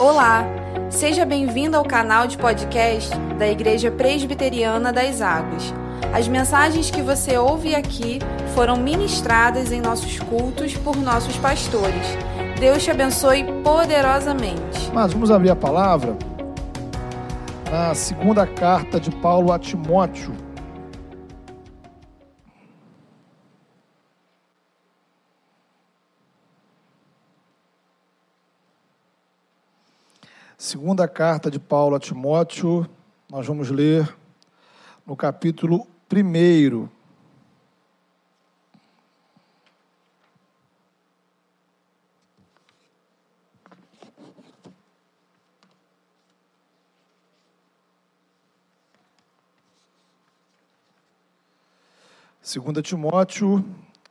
Olá, seja bem-vindo ao canal de podcast da Igreja Presbiteriana das Águas. As mensagens que você ouve aqui foram ministradas em nossos cultos por nossos pastores. Deus te abençoe poderosamente. Mas vamos abrir a palavra na segunda carta de Paulo a Timóteo. Segunda carta de Paulo a Timóteo, nós vamos ler no capítulo 1. Segunda Timóteo,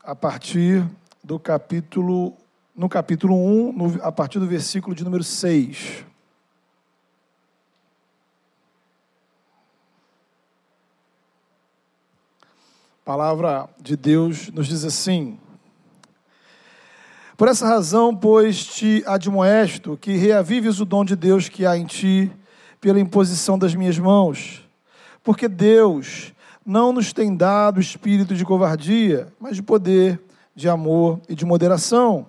a partir do capítulo, no capítulo 1, no, a partir do versículo de número 6. A palavra de Deus nos diz assim: Por essa razão, pois, te admoesto que reavives o dom de Deus que há em ti pela imposição das minhas mãos. Porque Deus não nos tem dado espírito de covardia, mas de poder, de amor e de moderação.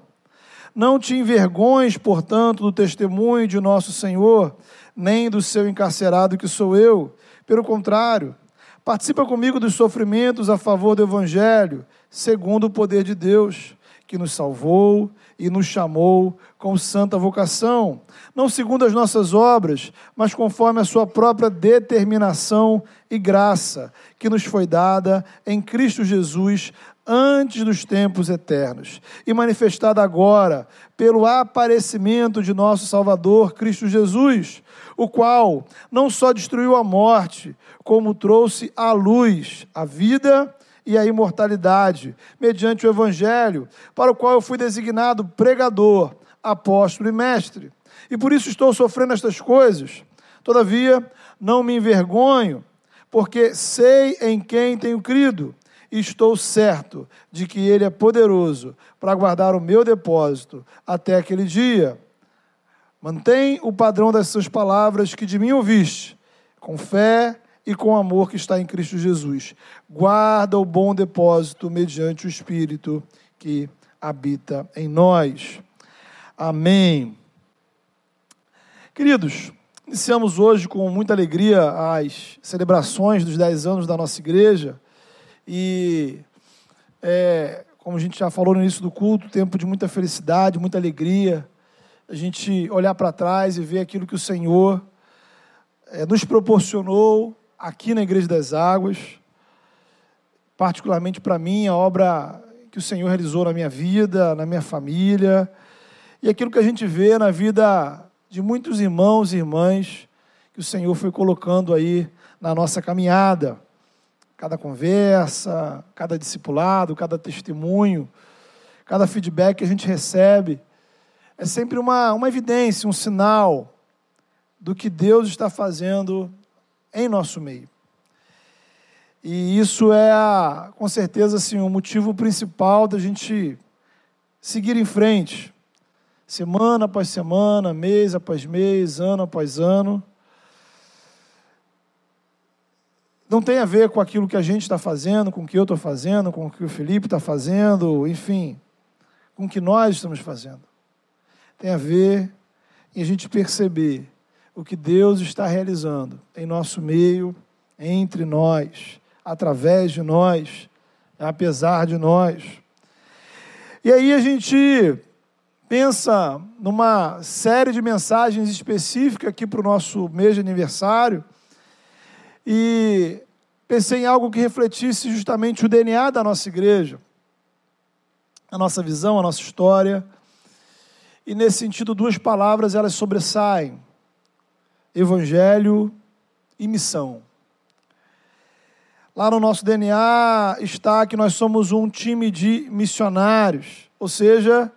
Não te envergonhes, portanto, do testemunho de nosso Senhor, nem do seu encarcerado que sou eu. Pelo contrário, Participa comigo dos sofrimentos a favor do Evangelho, segundo o poder de Deus, que nos salvou e nos chamou com santa vocação, não segundo as nossas obras, mas conforme a sua própria determinação e graça, que nos foi dada em Cristo Jesus antes dos tempos eternos e manifestada agora pelo aparecimento de nosso Salvador Cristo Jesus, o qual não só destruiu a morte, como trouxe à luz a vida e a imortalidade, mediante o Evangelho, para o qual eu fui designado pregador, apóstolo e mestre. E por isso estou sofrendo estas coisas. Todavia, não me envergonho, porque sei em quem tenho crido estou certo de que Ele é poderoso para guardar o meu depósito até aquele dia. Mantém o padrão das suas palavras que de mim ouviste, com fé e com amor que está em Cristo Jesus. Guarda o bom depósito mediante o Espírito que habita em nós. Amém. Queridos, iniciamos hoje com muita alegria as celebrações dos 10 anos da nossa igreja. E, é, como a gente já falou no início do culto, tempo de muita felicidade, muita alegria. A gente olhar para trás e ver aquilo que o Senhor é, nos proporcionou aqui na Igreja das Águas. Particularmente para mim, a obra que o Senhor realizou na minha vida, na minha família. E aquilo que a gente vê na vida de muitos irmãos e irmãs que o Senhor foi colocando aí na nossa caminhada cada conversa, cada discipulado, cada testemunho, cada feedback que a gente recebe, é sempre uma, uma evidência, um sinal do que Deus está fazendo em nosso meio. E isso é, com certeza, assim, o motivo principal da gente seguir em frente, semana após semana, mês após mês, ano após ano, não tem a ver com aquilo que a gente está fazendo, com o que eu estou fazendo, com o que o Felipe está fazendo, enfim, com o que nós estamos fazendo. Tem a ver em a gente perceber o que Deus está realizando em nosso meio, entre nós, através de nós, apesar de nós. E aí a gente pensa numa série de mensagens específicas aqui para o nosso mês de aniversário e pensei em algo que refletisse justamente o DNA da nossa igreja, a nossa visão, a nossa história. E nesse sentido, duas palavras elas sobressaem: evangelho e missão. Lá no nosso DNA está que nós somos um time de missionários, ou seja,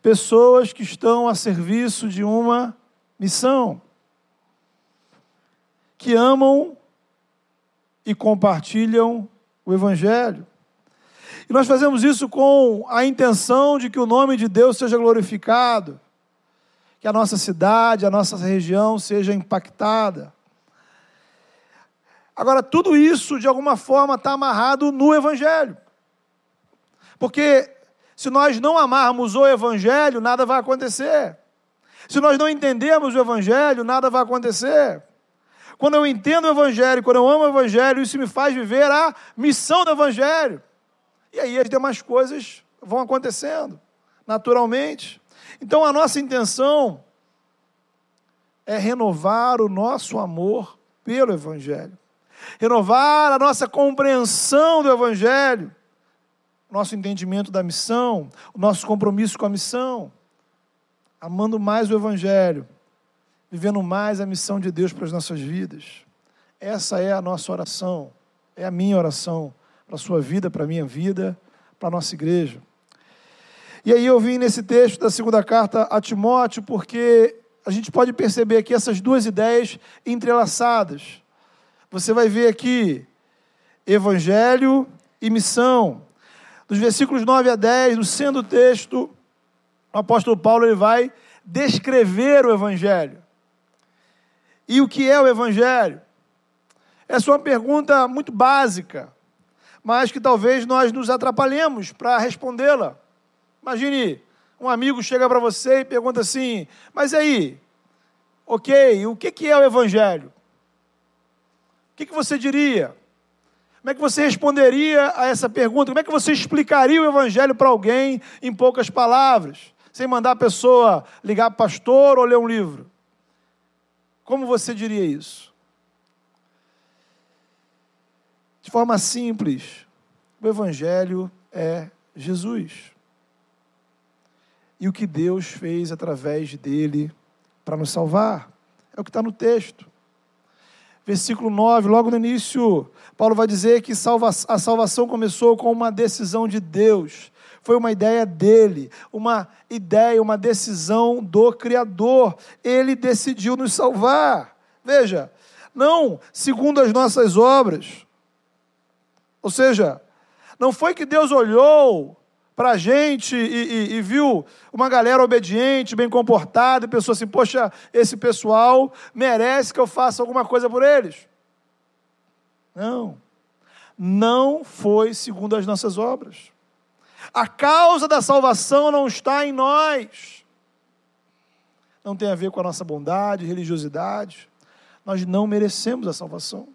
pessoas que estão a serviço de uma missão, que amam e compartilham o Evangelho. E nós fazemos isso com a intenção de que o nome de Deus seja glorificado, que a nossa cidade, a nossa região seja impactada. Agora, tudo isso, de alguma forma, está amarrado no Evangelho. Porque se nós não amarmos o Evangelho, nada vai acontecer. Se nós não entendemos o Evangelho, nada vai acontecer. Quando eu entendo o Evangelho, quando eu amo o Evangelho, isso me faz viver a missão do Evangelho. E aí as demais coisas vão acontecendo naturalmente. Então a nossa intenção é renovar o nosso amor pelo Evangelho renovar a nossa compreensão do Evangelho, nosso entendimento da missão, o nosso compromisso com a missão, amando mais o Evangelho, vivendo mais a missão de Deus para as nossas vidas. Essa é a nossa oração, é a minha oração para a sua vida, para a minha vida, para a nossa igreja. E aí eu vim nesse texto da segunda carta a Timóteo, porque a gente pode perceber aqui essas duas ideias entrelaçadas você vai ver aqui evangelho e missão. Dos versículos 9 a 10, no centro do texto, o apóstolo Paulo ele vai descrever o evangelho. E o que é o evangelho? Essa é uma pergunta muito básica, mas que talvez nós nos atrapalhemos para respondê-la. Imagine, um amigo chega para você e pergunta assim: Mas aí, ok, o que é o Evangelho? que, que você diria? Como é que você responderia a essa pergunta? Como é que você explicaria o Evangelho para alguém em poucas palavras, sem mandar a pessoa ligar para o pastor ou ler um livro? Como você diria isso? De forma simples, o Evangelho é Jesus. E o que Deus fez através dele para nos salvar. É o que está no texto versículo 9, logo no início, Paulo vai dizer que a salvação começou com uma decisão de Deus. Foi uma ideia dele, uma ideia, uma decisão do Criador. Ele decidiu nos salvar. Veja, não segundo as nossas obras. Ou seja, não foi que Deus olhou para a gente e, e, e, viu uma galera obediente, bem comportada, e pensou assim: poxa, esse pessoal merece que eu faça alguma coisa por eles. Não, não foi segundo as nossas obras. A causa da salvação não está em nós. Não tem a ver com a nossa bondade, religiosidade. Nós não merecemos a salvação.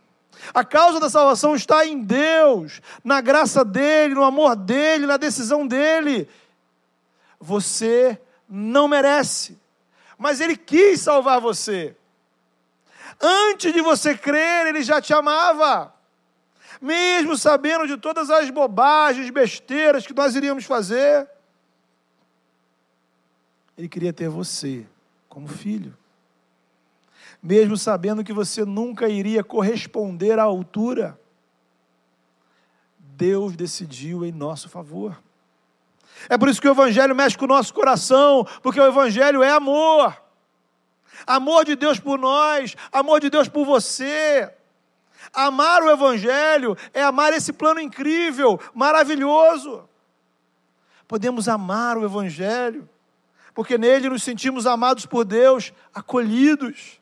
A causa da salvação está em Deus, na graça dEle, no amor dEle, na decisão dEle. Você não merece, mas Ele quis salvar você. Antes de você crer, Ele já te amava. Mesmo sabendo de todas as bobagens, besteiras que nós iríamos fazer, Ele queria ter você como filho mesmo sabendo que você nunca iria corresponder à altura, Deus decidiu em nosso favor. É por isso que o Evangelho mexe com o nosso coração, porque o Evangelho é amor. Amor de Deus por nós, amor de Deus por você. Amar o Evangelho é amar esse plano incrível, maravilhoso. Podemos amar o Evangelho, porque nele nos sentimos amados por Deus, acolhidos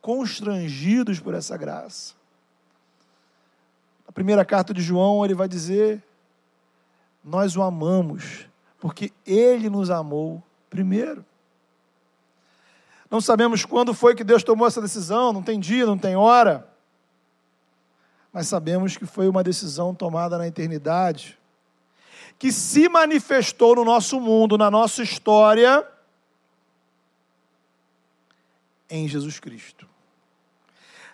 constrangidos por essa graça. Na primeira carta de João, ele vai dizer: Nós o amamos, porque ele nos amou primeiro. Não sabemos quando foi que Deus tomou essa decisão, não tem dia, não tem hora. Mas sabemos que foi uma decisão tomada na eternidade, que se manifestou no nosso mundo, na nossa história, em Jesus Cristo.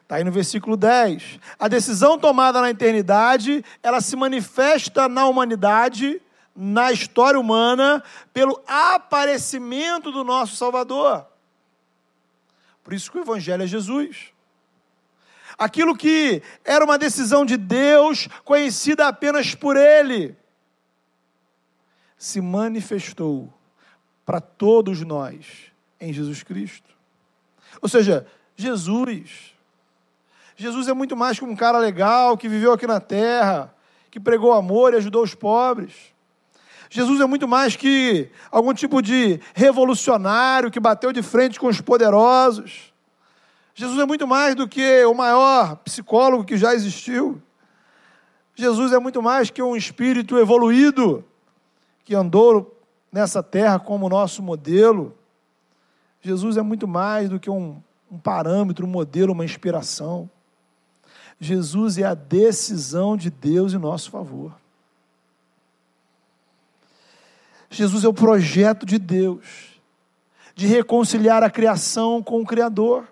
Está aí no versículo 10. A decisão tomada na eternidade, ela se manifesta na humanidade, na história humana, pelo aparecimento do nosso Salvador. Por isso que o Evangelho é Jesus. Aquilo que era uma decisão de Deus, conhecida apenas por Ele, se manifestou para todos nós em Jesus Cristo. Ou seja, Jesus Jesus é muito mais que um cara legal que viveu aqui na terra, que pregou amor e ajudou os pobres. Jesus é muito mais que algum tipo de revolucionário que bateu de frente com os poderosos. Jesus é muito mais do que o maior psicólogo que já existiu. Jesus é muito mais que um espírito evoluído que andou nessa terra como nosso modelo. Jesus é muito mais do que um, um parâmetro, um modelo, uma inspiração. Jesus é a decisão de Deus em nosso favor. Jesus é o projeto de Deus de reconciliar a criação com o Criador.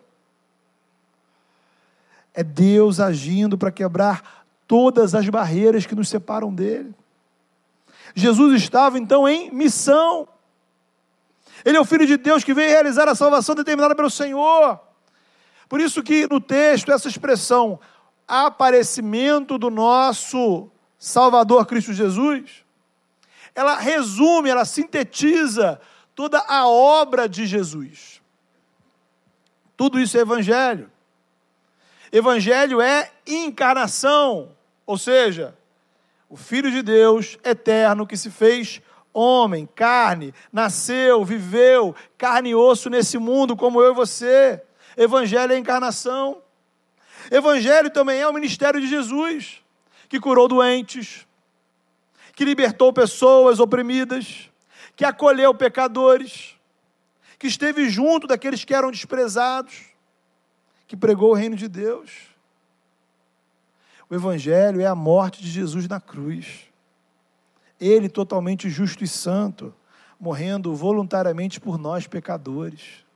É Deus agindo para quebrar todas as barreiras que nos separam dele. Jesus estava então em missão. Ele é o Filho de Deus que veio realizar a salvação determinada pelo Senhor. Por isso que no texto essa expressão aparecimento do nosso Salvador Cristo Jesus, ela resume, ela sintetiza toda a obra de Jesus. Tudo isso é evangelho. Evangelho é encarnação, ou seja, o Filho de Deus eterno que se fez homem, carne, nasceu, viveu, carne e osso nesse mundo, como eu e você. Evangelho é encarnação. Evangelho também é o ministério de Jesus, que curou doentes, que libertou pessoas oprimidas, que acolheu pecadores, que esteve junto daqueles que eram desprezados, que pregou o reino de Deus. O Evangelho é a morte de Jesus na cruz. Ele, totalmente justo e santo, morrendo voluntariamente por nós pecadores.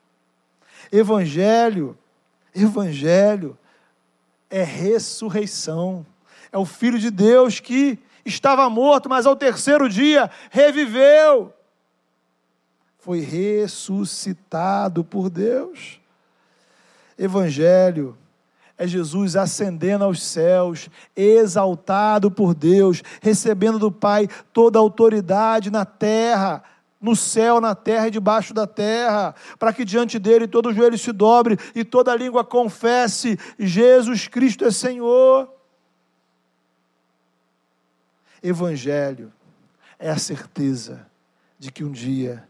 Evangelho, Evangelho é ressurreição. É o Filho de Deus que estava morto, mas ao terceiro dia reviveu. Foi ressuscitado por Deus. Evangelho é Jesus ascendendo aos céus, exaltado por Deus, recebendo do Pai toda a autoridade na terra, no céu, na terra e debaixo da terra, para que diante dele todo joelho se dobre e toda língua confesse: Jesus Cristo é Senhor. Evangelho é a certeza de que um dia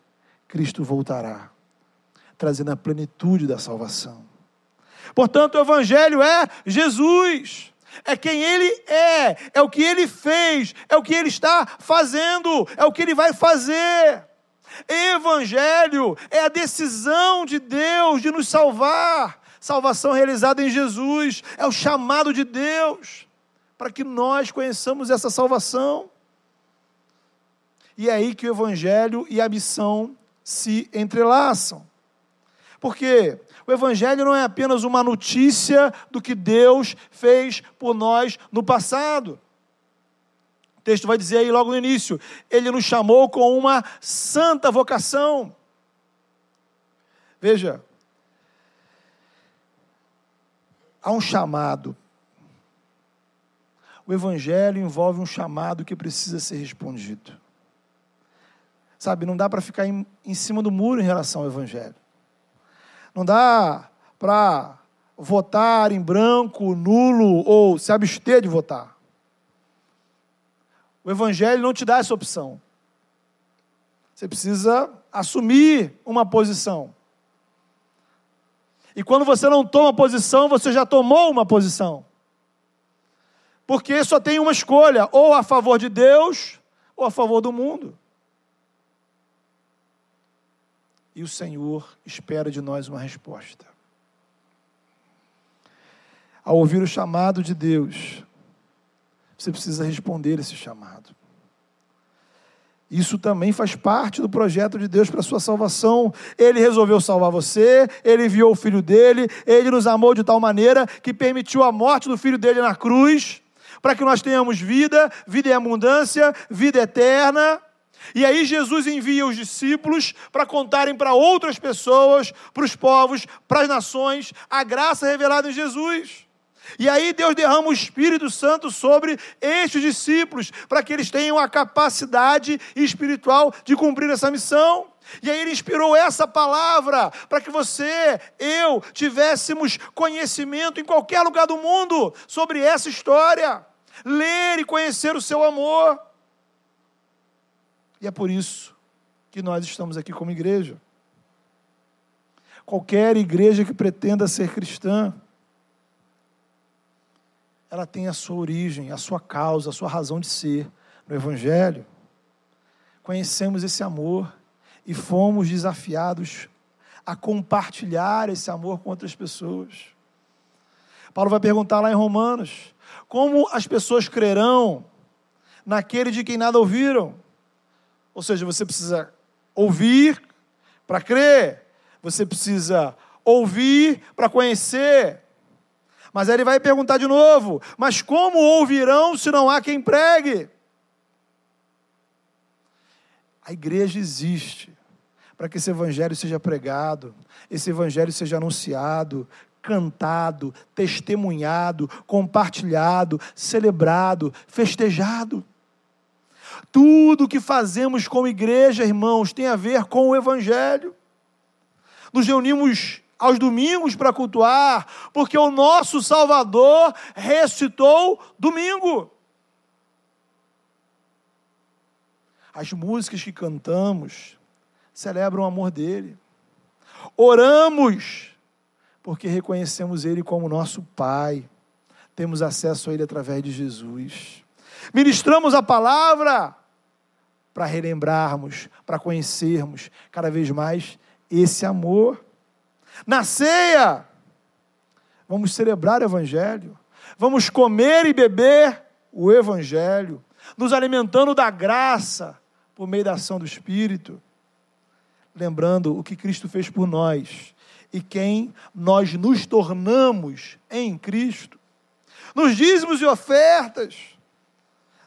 Cristo voltará, trazendo a plenitude da salvação. Portanto, o Evangelho é Jesus, é quem Ele é, é o que Ele fez, é o que Ele está fazendo, é o que Ele vai fazer. Evangelho é a decisão de Deus de nos salvar, salvação realizada em Jesus, é o chamado de Deus para que nós conheçamos essa salvação. E é aí que o Evangelho e a missão se entrelaçam. Porque o Evangelho não é apenas uma notícia do que Deus fez por nós no passado. O texto vai dizer aí logo no início: Ele nos chamou com uma santa vocação. Veja, há um chamado o Evangelho envolve um chamado que precisa ser respondido. Sabe, não dá para ficar em, em cima do muro em relação ao Evangelho. Não dá para votar em branco, nulo ou se abster de votar. O Evangelho não te dá essa opção. Você precisa assumir uma posição. E quando você não toma posição, você já tomou uma posição. Porque só tem uma escolha: ou a favor de Deus, ou a favor do mundo. E o Senhor espera de nós uma resposta. Ao ouvir o chamado de Deus, você precisa responder esse chamado. Isso também faz parte do projeto de Deus para a sua salvação. Ele resolveu salvar você, ele enviou o filho dele, ele nos amou de tal maneira que permitiu a morte do filho dele na cruz para que nós tenhamos vida, vida em abundância, vida eterna. E aí Jesus envia os discípulos para contarem para outras pessoas, para os povos, para as nações, a graça revelada em Jesus. E aí Deus derrama o Espírito Santo sobre estes discípulos, para que eles tenham a capacidade espiritual de cumprir essa missão. E aí ele inspirou essa palavra para que você, eu, tivéssemos conhecimento em qualquer lugar do mundo sobre essa história. Ler e conhecer o seu amor. E é por isso que nós estamos aqui como igreja. Qualquer igreja que pretenda ser cristã, ela tem a sua origem, a sua causa, a sua razão de ser no Evangelho. Conhecemos esse amor e fomos desafiados a compartilhar esse amor com outras pessoas. Paulo vai perguntar lá em Romanos: como as pessoas crerão naquele de quem nada ouviram? Ou seja, você precisa ouvir para crer, você precisa ouvir para conhecer. Mas aí ele vai perguntar de novo: mas como ouvirão se não há quem pregue? A igreja existe para que esse evangelho seja pregado, esse evangelho seja anunciado, cantado, testemunhado, compartilhado, celebrado, festejado. Tudo que fazemos como igreja, irmãos, tem a ver com o Evangelho. Nos reunimos aos domingos para cultuar, porque o nosso Salvador ressuscitou domingo. As músicas que cantamos celebram o amor dele. Oramos, porque reconhecemos ele como nosso Pai. Temos acesso a ele através de Jesus. Ministramos a palavra para relembrarmos, para conhecermos cada vez mais esse amor. Na ceia, vamos celebrar o Evangelho, vamos comer e beber o Evangelho, nos alimentando da graça por meio da ação do Espírito, lembrando o que Cristo fez por nós e quem nós nos tornamos em Cristo. Nos dízimos e ofertas,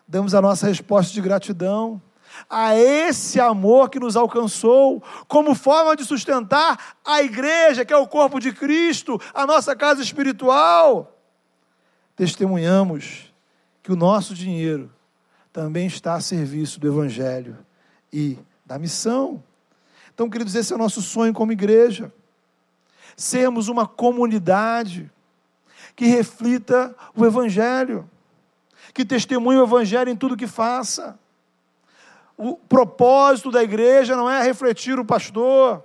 damos a nossa resposta de gratidão a esse amor que nos alcançou, como forma de sustentar a igreja, que é o corpo de Cristo, a nossa casa espiritual. Testemunhamos que o nosso dinheiro também está a serviço do Evangelho e da missão. Então, queridos, esse é o nosso sonho como igreja. Sermos uma comunidade que reflita o Evangelho que testemunhe o Evangelho em tudo que faça. O propósito da igreja não é refletir o pastor,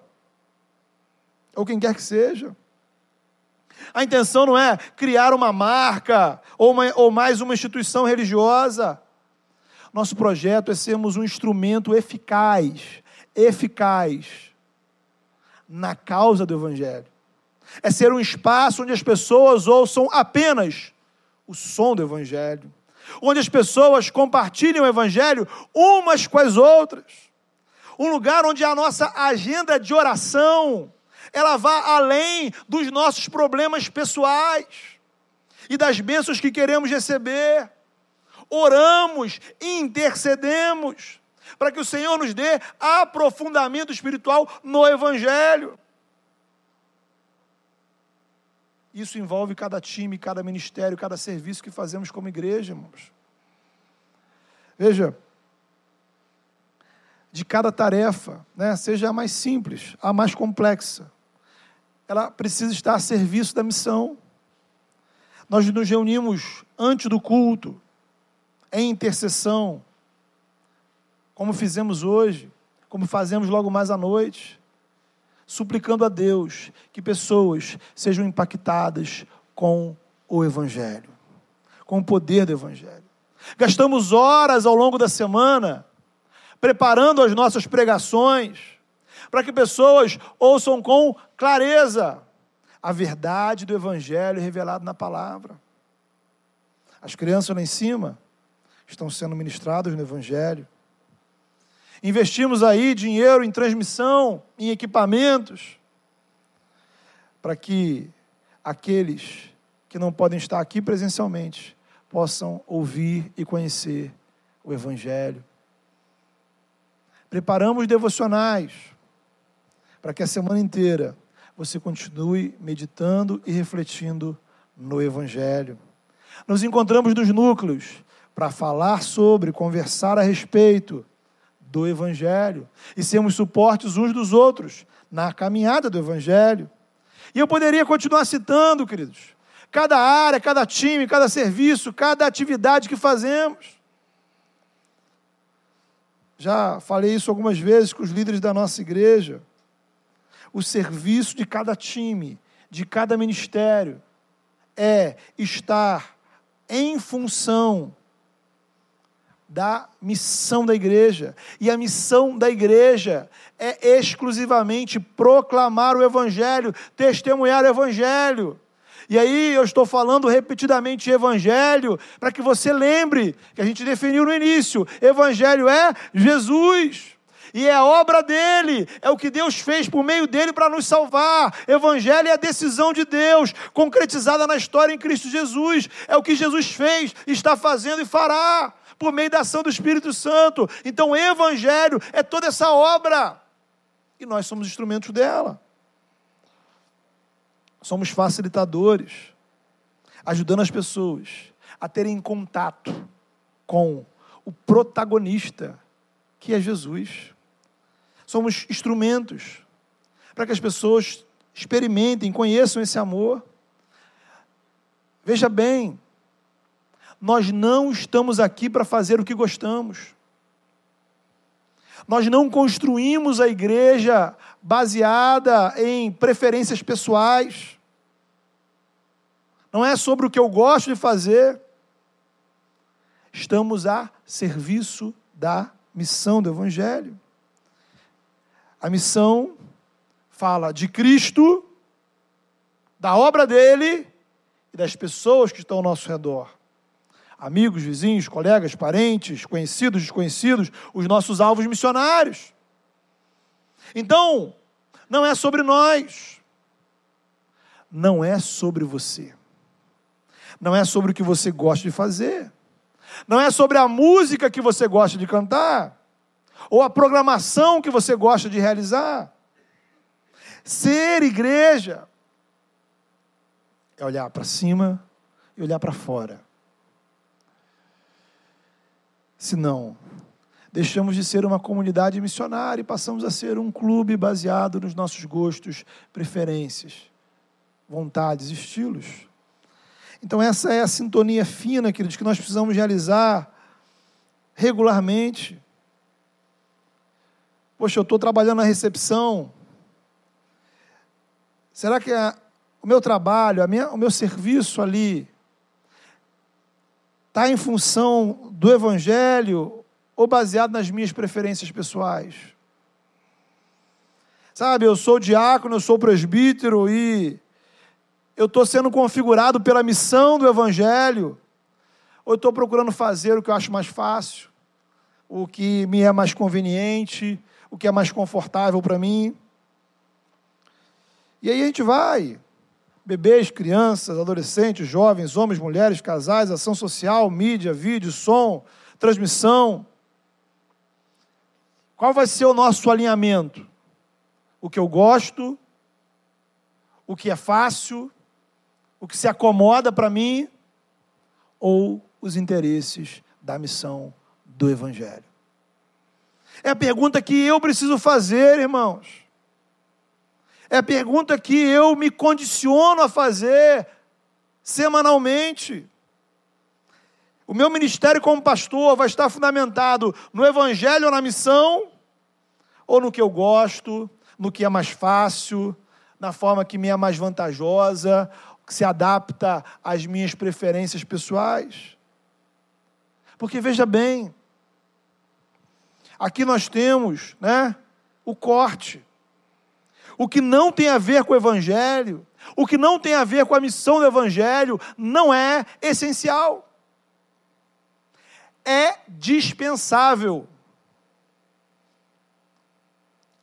ou quem quer que seja. A intenção não é criar uma marca ou, uma, ou mais uma instituição religiosa. Nosso projeto é sermos um instrumento eficaz, eficaz na causa do Evangelho. É ser um espaço onde as pessoas ouçam apenas o som do Evangelho onde as pessoas compartilham o Evangelho umas com as outras. Um lugar onde a nossa agenda de oração ela vá além dos nossos problemas pessoais e das bênçãos que queremos receber. Oramos intercedemos para que o Senhor nos dê aprofundamento espiritual no Evangelho. Isso envolve cada time, cada ministério, cada serviço que fazemos como igreja, irmãos. Veja, de cada tarefa, né, seja a mais simples, a mais complexa, ela precisa estar a serviço da missão. Nós nos reunimos antes do culto, em intercessão, como fizemos hoje, como fazemos logo mais à noite suplicando a Deus que pessoas sejam impactadas com o Evangelho, com o poder do Evangelho. Gastamos horas ao longo da semana preparando as nossas pregações para que pessoas ouçam com clareza a verdade do Evangelho revelado na palavra. As crianças lá em cima estão sendo ministradas no Evangelho. Investimos aí dinheiro em transmissão, em equipamentos, para que aqueles que não podem estar aqui presencialmente possam ouvir e conhecer o Evangelho. Preparamos devocionais para que a semana inteira você continue meditando e refletindo no Evangelho. Nos encontramos nos núcleos para falar sobre, conversar a respeito do Evangelho e sermos suportes uns dos outros na caminhada do Evangelho. E eu poderia continuar citando, queridos, cada área, cada time, cada serviço, cada atividade que fazemos. já falei isso algumas vezes com os líderes da nossa igreja. O serviço de cada time, de cada ministério, é estar em função da missão da igreja. E a missão da igreja é exclusivamente proclamar o Evangelho, testemunhar o Evangelho. E aí eu estou falando repetidamente Evangelho, para que você lembre que a gente definiu no início: Evangelho é Jesus. E é a obra dele, é o que Deus fez por meio dele para nos salvar. Evangelho é a decisão de Deus, concretizada na história em Cristo Jesus. É o que Jesus fez, está fazendo e fará, por meio da ação do Espírito Santo. Então, o Evangelho é toda essa obra. E nós somos instrumentos dela somos facilitadores, ajudando as pessoas a terem contato com o protagonista, que é Jesus. Somos instrumentos para que as pessoas experimentem, conheçam esse amor. Veja bem, nós não estamos aqui para fazer o que gostamos. Nós não construímos a igreja baseada em preferências pessoais. Não é sobre o que eu gosto de fazer. Estamos a serviço da missão do Evangelho. A missão fala de Cristo, da obra dele e das pessoas que estão ao nosso redor amigos, vizinhos, colegas, parentes, conhecidos, desconhecidos, os nossos alvos missionários. Então, não é sobre nós, não é sobre você, não é sobre o que você gosta de fazer, não é sobre a música que você gosta de cantar, ou a programação que você gosta de realizar. Ser igreja é olhar para cima e olhar para fora. Senão, deixamos de ser uma comunidade missionária e passamos a ser um clube baseado nos nossos gostos, preferências, vontades, estilos. Então, essa é a sintonia fina, queridos, que nós precisamos realizar regularmente. Poxa, eu estou trabalhando na recepção. Será que a, o meu trabalho, minha, o meu serviço ali, está em função do Evangelho ou baseado nas minhas preferências pessoais? Sabe, eu sou diácono, eu sou presbítero e eu estou sendo configurado pela missão do Evangelho, ou estou procurando fazer o que eu acho mais fácil, o que me é mais conveniente, o que é mais confortável para mim. E aí a gente vai bebês, crianças, adolescentes, jovens, homens, mulheres, casais, ação social, mídia, vídeo, som, transmissão. Qual vai ser o nosso alinhamento? O que eu gosto, o que é fácil, o que se acomoda para mim, ou os interesses da missão do Evangelho? É a pergunta que eu preciso fazer, irmãos. É a pergunta que eu me condiciono a fazer semanalmente. O meu ministério como pastor vai estar fundamentado no evangelho ou na missão, ou no que eu gosto, no que é mais fácil, na forma que me é mais vantajosa, que se adapta às minhas preferências pessoais. Porque veja bem, aqui nós temos, né, o corte o que não tem a ver com o Evangelho, o que não tem a ver com a missão do Evangelho, não é essencial. É dispensável.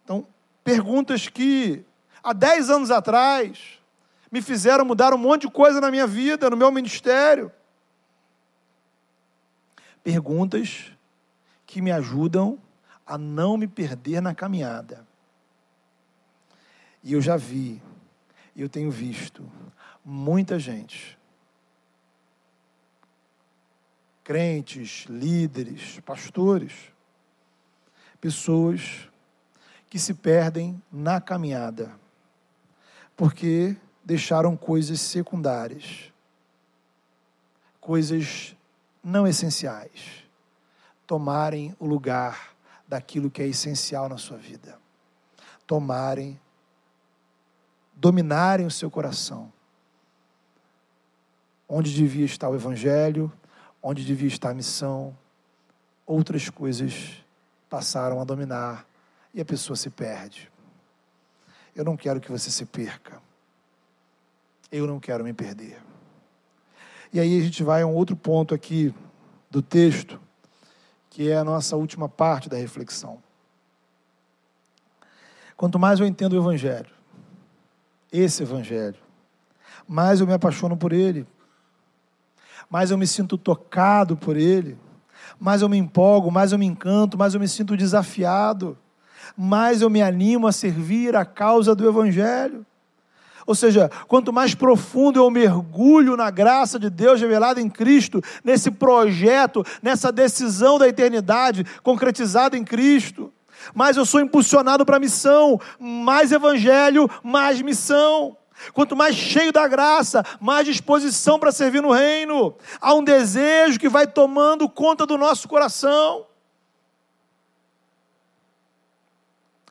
Então, perguntas que há 10 anos atrás me fizeram mudar um monte de coisa na minha vida, no meu ministério. Perguntas que me ajudam a não me perder na caminhada. E eu já vi, eu tenho visto, muita gente, crentes, líderes, pastores, pessoas que se perdem na caminhada, porque deixaram coisas secundárias, coisas não essenciais, tomarem o lugar daquilo que é essencial na sua vida. Tomarem, dominarem o seu coração. Onde devia estar o Evangelho, onde devia estar a missão, outras coisas passaram a dominar e a pessoa se perde. Eu não quero que você se perca. Eu não quero me perder. E aí a gente vai a um outro ponto aqui do texto, que é a nossa última parte da reflexão. Quanto mais eu entendo o Evangelho, esse Evangelho, mais eu me apaixono por ele, mais eu me sinto tocado por ele, mais eu me empolgo, mais eu me encanto, mais eu me sinto desafiado, mais eu me animo a servir a causa do Evangelho. Ou seja, quanto mais profundo eu mergulho na graça de Deus revelada em Cristo, nesse projeto, nessa decisão da eternidade concretizada em Cristo, mais eu sou impulsionado para a missão, mais evangelho, mais missão. Quanto mais cheio da graça, mais disposição para servir no reino. Há um desejo que vai tomando conta do nosso coração.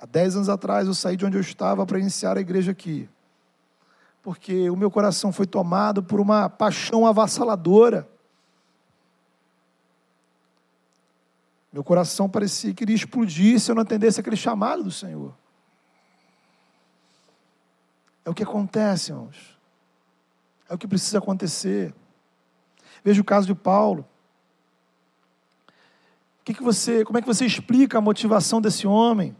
Há dez anos atrás eu saí de onde eu estava para iniciar a igreja aqui porque o meu coração foi tomado por uma paixão avassaladora. Meu coração parecia que iria explodir se eu não atendesse aquele chamado do Senhor. É o que acontece, irmãos. É o que precisa acontecer. Veja o caso de Paulo. Que, que você, como é que você explica a motivação desse homem?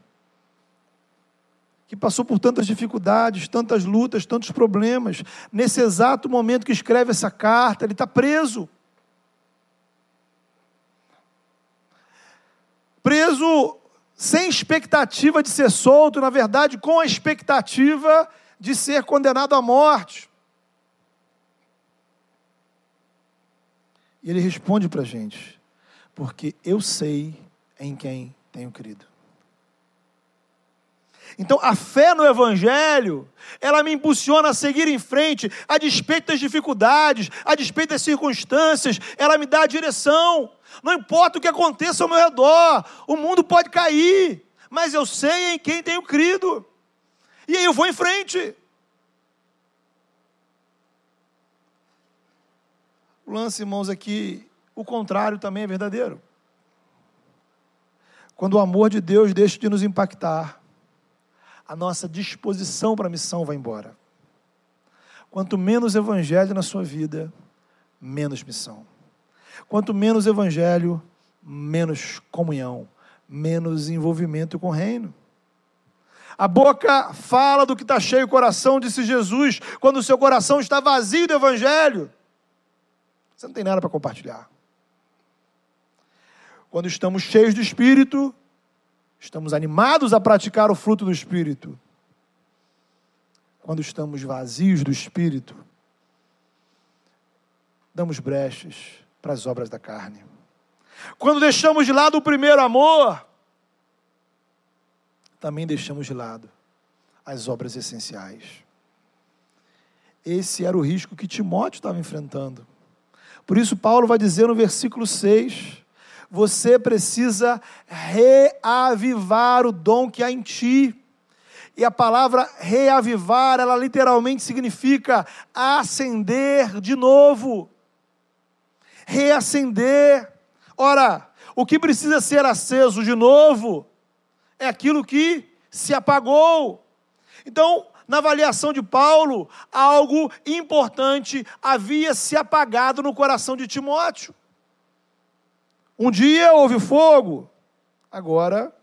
que passou por tantas dificuldades, tantas lutas, tantos problemas. Nesse exato momento que escreve essa carta, ele está preso. Preso sem expectativa de ser solto, na verdade, com a expectativa de ser condenado à morte. E ele responde para a gente: porque eu sei em quem tenho crido. Então, a fé no Evangelho, ela me impulsiona a seguir em frente, a despeito das dificuldades, a despeito das circunstâncias, ela me dá a direção. Não importa o que aconteça ao meu redor, o mundo pode cair, mas eu sei em quem tenho crido. E aí eu vou em frente. O lance, irmãos, aqui, o contrário também é verdadeiro. Quando o amor de Deus deixa de nos impactar, a nossa disposição para a missão vai embora. Quanto menos evangelho na sua vida, menos missão. Quanto menos evangelho, menos comunhão, menos envolvimento com o reino. A boca fala do que está cheio o coração, disse Jesus, quando o seu coração está vazio do evangelho. Você não tem nada para compartilhar. Quando estamos cheios do Espírito, Estamos animados a praticar o fruto do Espírito. Quando estamos vazios do Espírito, damos brechas para as obras da carne. Quando deixamos de lado o primeiro amor, também deixamos de lado as obras essenciais. Esse era o risco que Timóteo estava enfrentando. Por isso, Paulo vai dizer no versículo 6 você precisa reavivar o dom que há em ti. E a palavra reavivar, ela literalmente significa acender de novo. Reacender. Ora, o que precisa ser aceso de novo é aquilo que se apagou. Então, na avaliação de Paulo, algo importante havia se apagado no coração de Timóteo. Um dia houve fogo, agora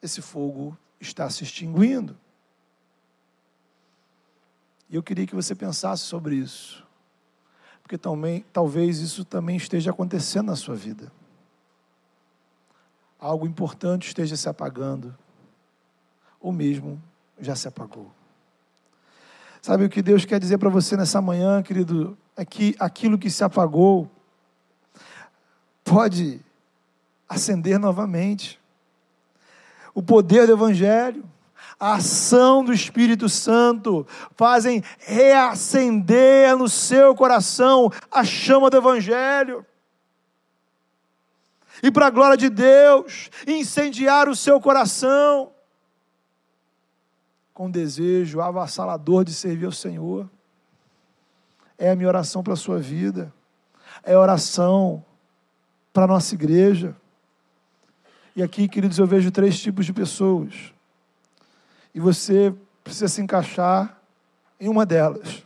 esse fogo está se extinguindo. E eu queria que você pensasse sobre isso, porque também, talvez isso também esteja acontecendo na sua vida. Algo importante esteja se apagando, ou mesmo já se apagou. Sabe o que Deus quer dizer para você nessa manhã, querido? É que aquilo que se apagou, pode acender novamente. O poder do Evangelho, a ação do Espírito Santo fazem reacender no seu coração a chama do Evangelho. e para a glória de Deus, incendiar o seu coração com desejo avassalador de servir ao Senhor. É a minha oração para a sua vida, é oração para a nossa igreja. E aqui, queridos, eu vejo três tipos de pessoas. E você precisa se encaixar em uma delas.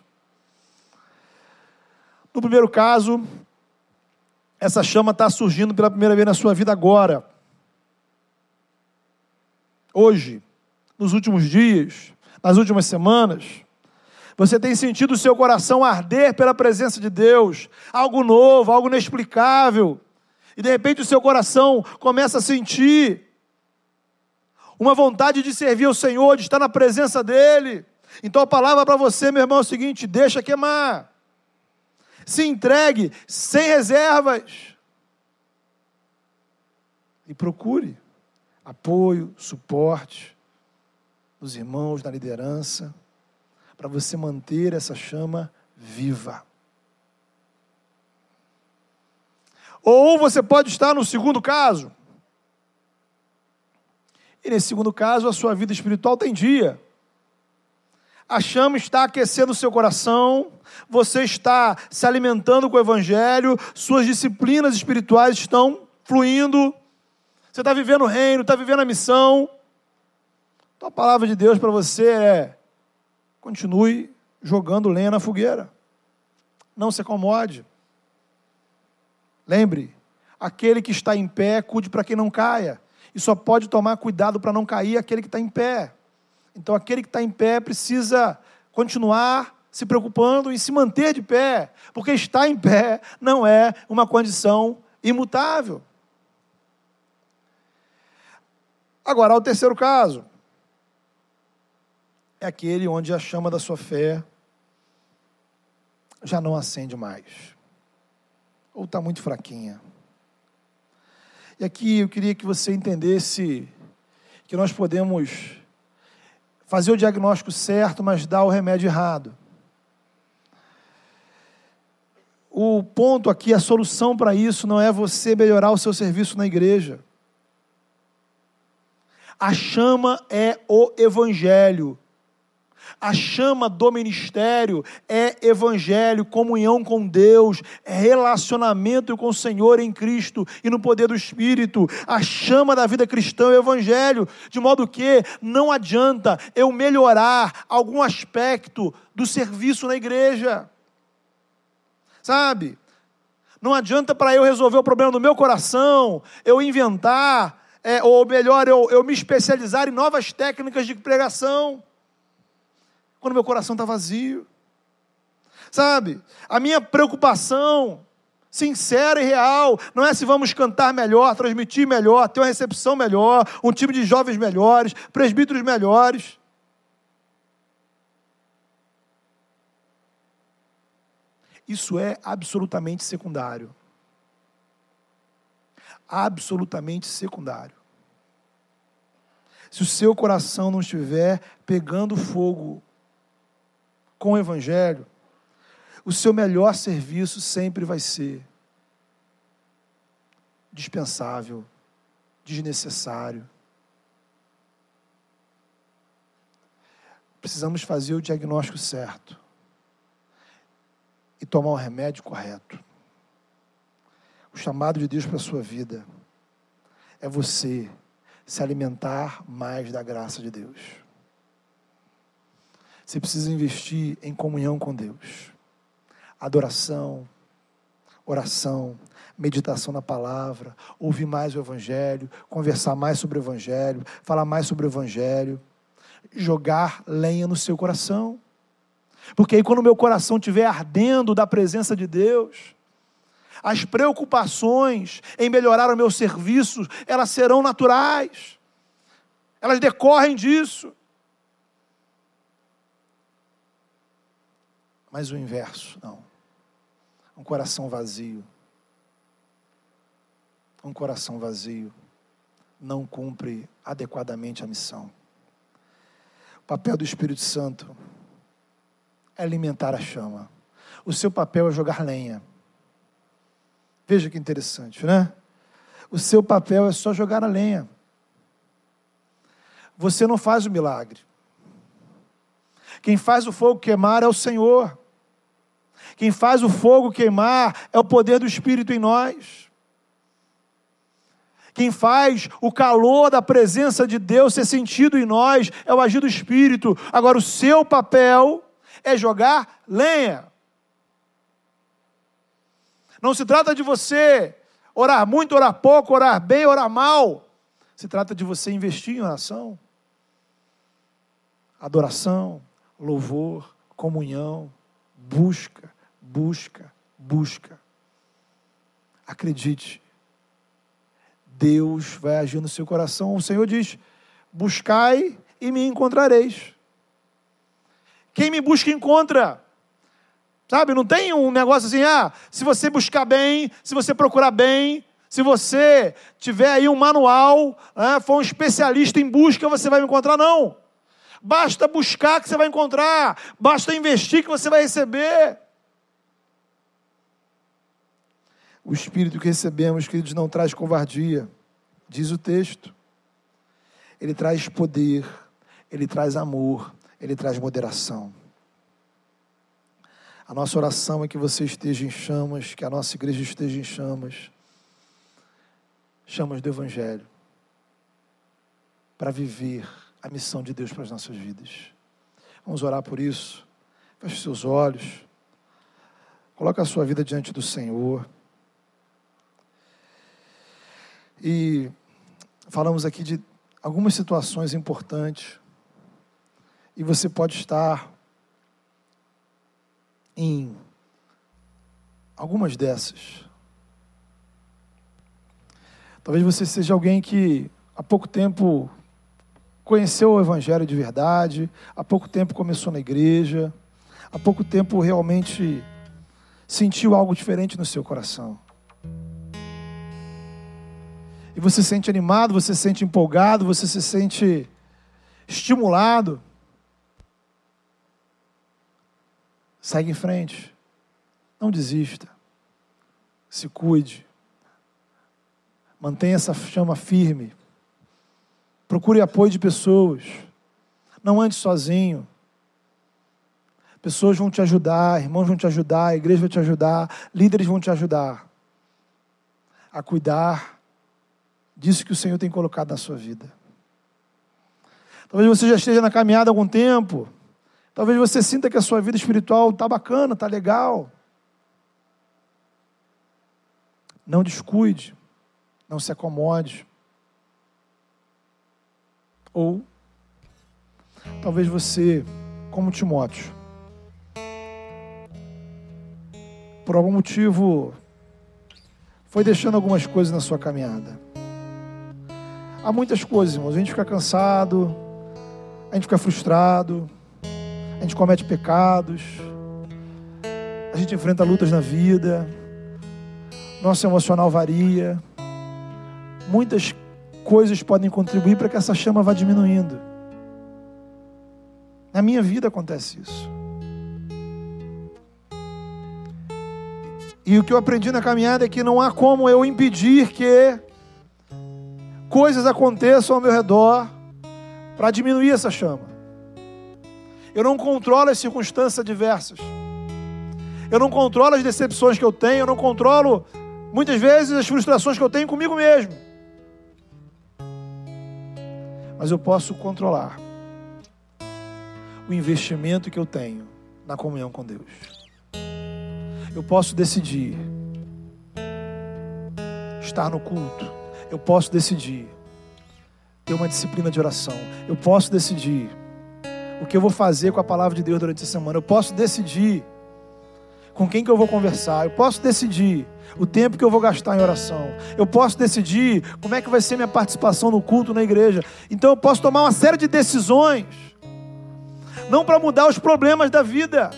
No primeiro caso, essa chama está surgindo pela primeira vez na sua vida agora. Hoje, nos últimos dias, nas últimas semanas. Você tem sentido o seu coração arder pela presença de Deus, algo novo, algo inexplicável. E de repente o seu coração começa a sentir uma vontade de servir ao Senhor, de estar na presença dEle. Então a palavra para você, meu irmão, é o seguinte: deixa queimar. Se entregue sem reservas. E procure apoio, suporte dos irmãos, da liderança, para você manter essa chama viva. Ou você pode estar no segundo caso. E nesse segundo caso, a sua vida espiritual tem dia. A chama está aquecendo o seu coração, você está se alimentando com o Evangelho, suas disciplinas espirituais estão fluindo, você está vivendo o reino, está vivendo a missão. Então a palavra de Deus para você é: continue jogando lenha na fogueira, não se acomode. Lembre, aquele que está em pé, cuide para que não caia. E só pode tomar cuidado para não cair aquele que está em pé. Então, aquele que está em pé precisa continuar se preocupando em se manter de pé, porque estar em pé não é uma condição imutável. Agora, ao terceiro caso, é aquele onde a chama da sua fé já não acende mais ou está muito fraquinha. E aqui eu queria que você entendesse que nós podemos fazer o diagnóstico certo, mas dar o remédio errado. O ponto aqui, a solução para isso não é você melhorar o seu serviço na igreja. A chama é o evangelho. A chama do ministério é evangelho, comunhão com Deus, é relacionamento com o Senhor em Cristo e no poder do Espírito. A chama da vida cristã é evangelho, de modo que não adianta eu melhorar algum aspecto do serviço na igreja. Sabe? Não adianta para eu resolver o problema do meu coração, eu inventar, é, ou melhor, eu, eu me especializar em novas técnicas de pregação quando meu coração está vazio. Sabe? A minha preocupação sincera e real não é se vamos cantar melhor, transmitir melhor, ter uma recepção melhor, um time de jovens melhores, presbíteros melhores. Isso é absolutamente secundário. Absolutamente secundário. Se o seu coração não estiver pegando fogo com o Evangelho, o seu melhor serviço sempre vai ser dispensável, desnecessário. Precisamos fazer o diagnóstico certo e tomar o remédio correto. O chamado de Deus para a sua vida é você se alimentar mais da graça de Deus. Você precisa investir em comunhão com Deus. Adoração, oração, meditação na palavra, ouvir mais o Evangelho, conversar mais sobre o Evangelho, falar mais sobre o Evangelho, jogar lenha no seu coração. Porque aí, quando o meu coração estiver ardendo da presença de Deus, as preocupações em melhorar o meu serviço, elas serão naturais, elas decorrem disso. Mas o inverso, não. Um coração vazio. Um coração vazio não cumpre adequadamente a missão. O papel do Espírito Santo é alimentar a chama. O seu papel é jogar lenha. Veja que interessante, né? O seu papel é só jogar a lenha. Você não faz o milagre. Quem faz o fogo queimar é o Senhor. Quem faz o fogo queimar é o poder do Espírito em nós. Quem faz o calor da presença de Deus ser sentido em nós é o agir do Espírito. Agora, o seu papel é jogar lenha. Não se trata de você orar muito, orar pouco, orar bem, orar mal. Se trata de você investir em oração, adoração, louvor, comunhão, busca, busca, busca. Acredite, Deus vai agir no seu coração. O Senhor diz: buscai e me encontrareis. Quem me busca, encontra. Sabe, não tem um negócio assim, ah, se você buscar bem, se você procurar bem, se você tiver aí um manual, né, for um especialista em busca, você vai me encontrar. Não. Basta buscar que você vai encontrar, basta investir que você vai receber. O Espírito que recebemos, queridos, não traz covardia, diz o texto. Ele traz poder, ele traz amor, ele traz moderação. A nossa oração é que você esteja em chamas, que a nossa igreja esteja em chamas chamas do Evangelho para viver a missão de Deus para as nossas vidas. Vamos orar por isso. Feche seus olhos. Coloque a sua vida diante do Senhor. E falamos aqui de algumas situações importantes. E você pode estar em algumas dessas. Talvez você seja alguém que há pouco tempo conheceu o Evangelho de verdade, há pouco tempo começou na igreja, há pouco tempo realmente sentiu algo diferente no seu coração. E você se sente animado, você se sente empolgado, você se sente estimulado. Segue em frente. Não desista. Se cuide. Mantenha essa chama firme. Procure apoio de pessoas. Não ande sozinho. Pessoas vão te ajudar, irmãos vão te ajudar, a igreja vai te ajudar, líderes vão te ajudar a cuidar disso que o Senhor tem colocado na sua vida. Talvez você já esteja na caminhada há algum tempo, Talvez você sinta que a sua vida espiritual está bacana, está legal. Não descuide, não se acomode. Ou talvez você, como Timóteo, por algum motivo foi deixando algumas coisas na sua caminhada. Há muitas coisas, irmãos. A gente fica cansado, a gente fica frustrado, a gente comete pecados, a gente enfrenta lutas na vida, nosso emocional varia. Muitas coisas podem contribuir para que essa chama vá diminuindo. Na minha vida acontece isso. E o que eu aprendi na caminhada é que não há como eu impedir que coisas aconteçam ao meu redor para diminuir essa chama. Eu não controlo as circunstâncias adversas. Eu não controlo as decepções que eu tenho, eu não controlo muitas vezes as frustrações que eu tenho comigo mesmo. Mas eu posso controlar o investimento que eu tenho na comunhão com Deus. Eu posso decidir estar no culto. Eu posso decidir ter uma disciplina de oração. Eu posso decidir o que eu vou fazer com a palavra de Deus durante a semana. Eu posso decidir com quem que eu vou conversar. Eu posso decidir o tempo que eu vou gastar em oração. Eu posso decidir como é que vai ser minha participação no culto na igreja. Então eu posso tomar uma série de decisões. Não para mudar os problemas da vida,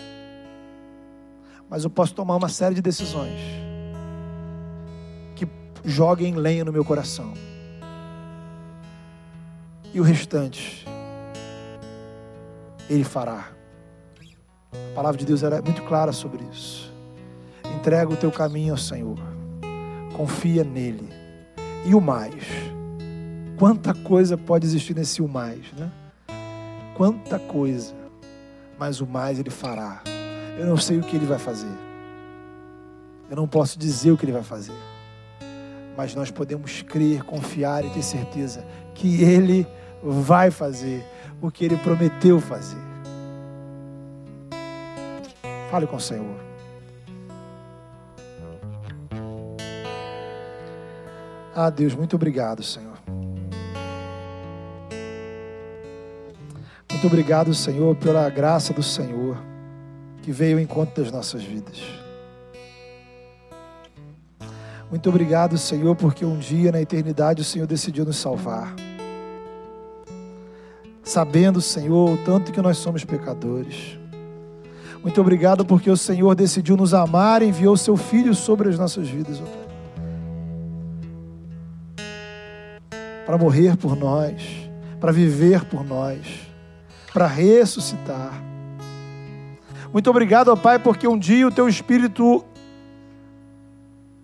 mas eu posso tomar uma série de decisões joguem lenha no meu coração. E o restante ele fará. A palavra de Deus era muito clara sobre isso. Entrega o teu caminho ao Senhor. Confia nele. E o mais? Quanta coisa pode existir nesse o mais, né? Quanta coisa. Mas o mais ele fará. Eu não sei o que ele vai fazer. Eu não posso dizer o que ele vai fazer. Mas nós podemos crer, confiar e ter certeza que ele vai fazer o que ele prometeu fazer. Fale com o Senhor. Ah, Deus, muito obrigado, Senhor. Muito obrigado, Senhor, pela graça do Senhor que veio ao encontro das nossas vidas. Muito obrigado, Senhor, porque um dia na eternidade o Senhor decidiu nos salvar. Sabendo, Senhor, o tanto que nós somos pecadores. Muito obrigado porque o Senhor decidiu nos amar e enviou seu Filho sobre as nossas vidas, ó Pai. Para morrer por nós, para viver por nós, para ressuscitar. Muito obrigado, ó Pai, porque um dia o teu Espírito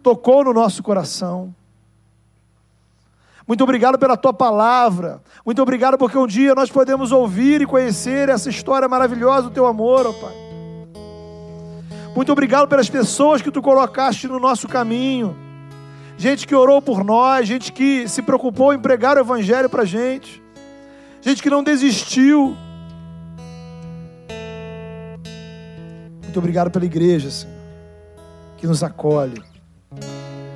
tocou no nosso coração. Muito obrigado pela tua palavra. Muito obrigado porque um dia nós podemos ouvir e conhecer essa história maravilhosa do teu amor, ó Pai. Muito obrigado pelas pessoas que tu colocaste no nosso caminho. Gente que orou por nós, gente que se preocupou em pregar o evangelho para gente. Gente que não desistiu. Muito obrigado pela igreja, Senhor, que nos acolhe.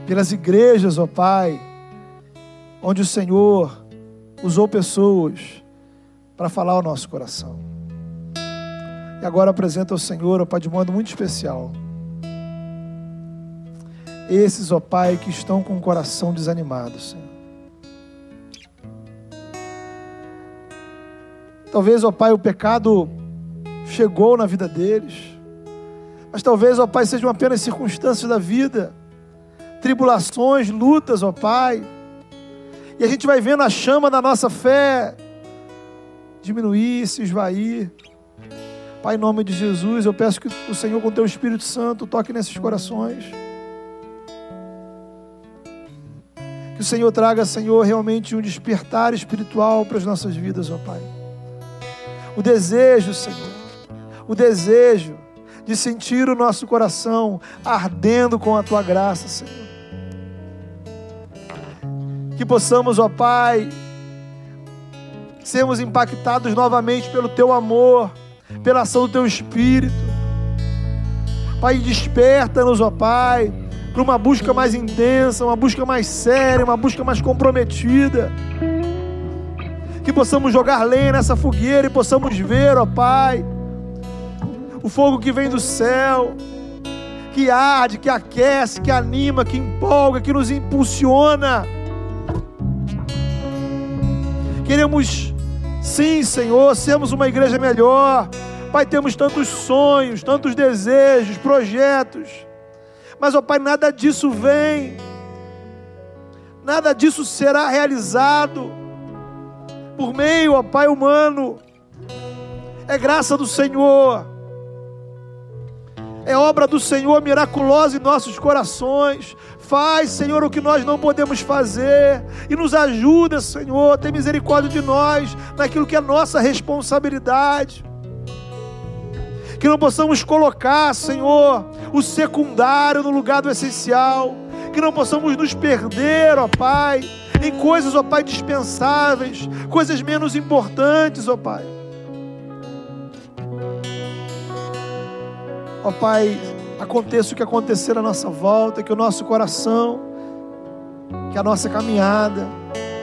Pelas igrejas, ó Pai, onde o Senhor usou pessoas para falar ao nosso coração. E agora apresenta ao Senhor, ó Pai, de modo muito especial. Esses, ó Pai, que estão com o coração desanimado, Senhor. Talvez, ó Pai, o pecado chegou na vida deles. Mas talvez, ó Pai, sejam apenas circunstâncias da vida, tribulações, lutas, ó Pai. E a gente vai vendo a chama da nossa fé diminuir, se esvair. Pai, em nome de Jesus, eu peço que o Senhor, com o teu Espírito Santo, toque nesses corações. Que o Senhor traga, Senhor, realmente um despertar espiritual para as nossas vidas, ó Pai. O desejo, Senhor, o desejo de sentir o nosso coração ardendo com a tua graça, Senhor. Que possamos, ó Pai, sermos impactados novamente pelo teu amor pela ação do teu Espírito. Pai, desperta-nos, ó Pai, para uma busca mais intensa, uma busca mais séria, uma busca mais comprometida. Que possamos jogar lenha nessa fogueira e possamos ver, ó Pai, o fogo que vem do céu, que arde, que aquece, que anima, que empolga, que nos impulsiona. Queremos Sim, Senhor, sermos uma igreja melhor. Pai, temos tantos sonhos, tantos desejos, projetos. Mas, ó Pai, nada disso vem. Nada disso será realizado por meio, ó Pai humano. É graça do Senhor. É obra do Senhor miraculosa em nossos corações. Faz, Senhor, o que nós não podemos fazer. E nos ajuda, Senhor. Tem misericórdia de nós naquilo que é nossa responsabilidade. Que não possamos colocar, Senhor, o secundário no lugar do essencial. Que não possamos nos perder, ó Pai, em coisas, ó Pai, dispensáveis, coisas menos importantes, ó Pai. Ó Pai, aconteça o que acontecer à nossa volta, que o nosso coração, que a nossa caminhada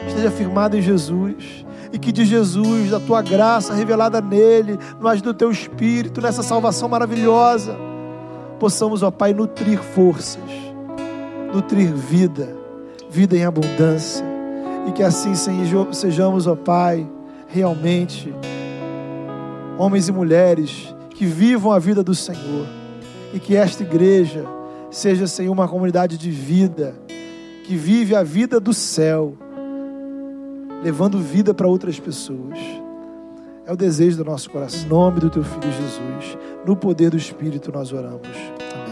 esteja firmada em Jesus. E que de Jesus, da tua graça revelada nele, nós do teu Espírito, nessa salvação maravilhosa, possamos, ó Pai, nutrir forças, nutrir vida, vida em abundância. E que assim sejamos, ó Pai, realmente homens e mulheres que vivam a vida do Senhor e que esta igreja seja, Senhor, uma comunidade de vida, que vive a vida do céu, levando vida para outras pessoas. É o desejo do nosso coração. Em nome do teu filho Jesus, no poder do Espírito nós oramos. Amém.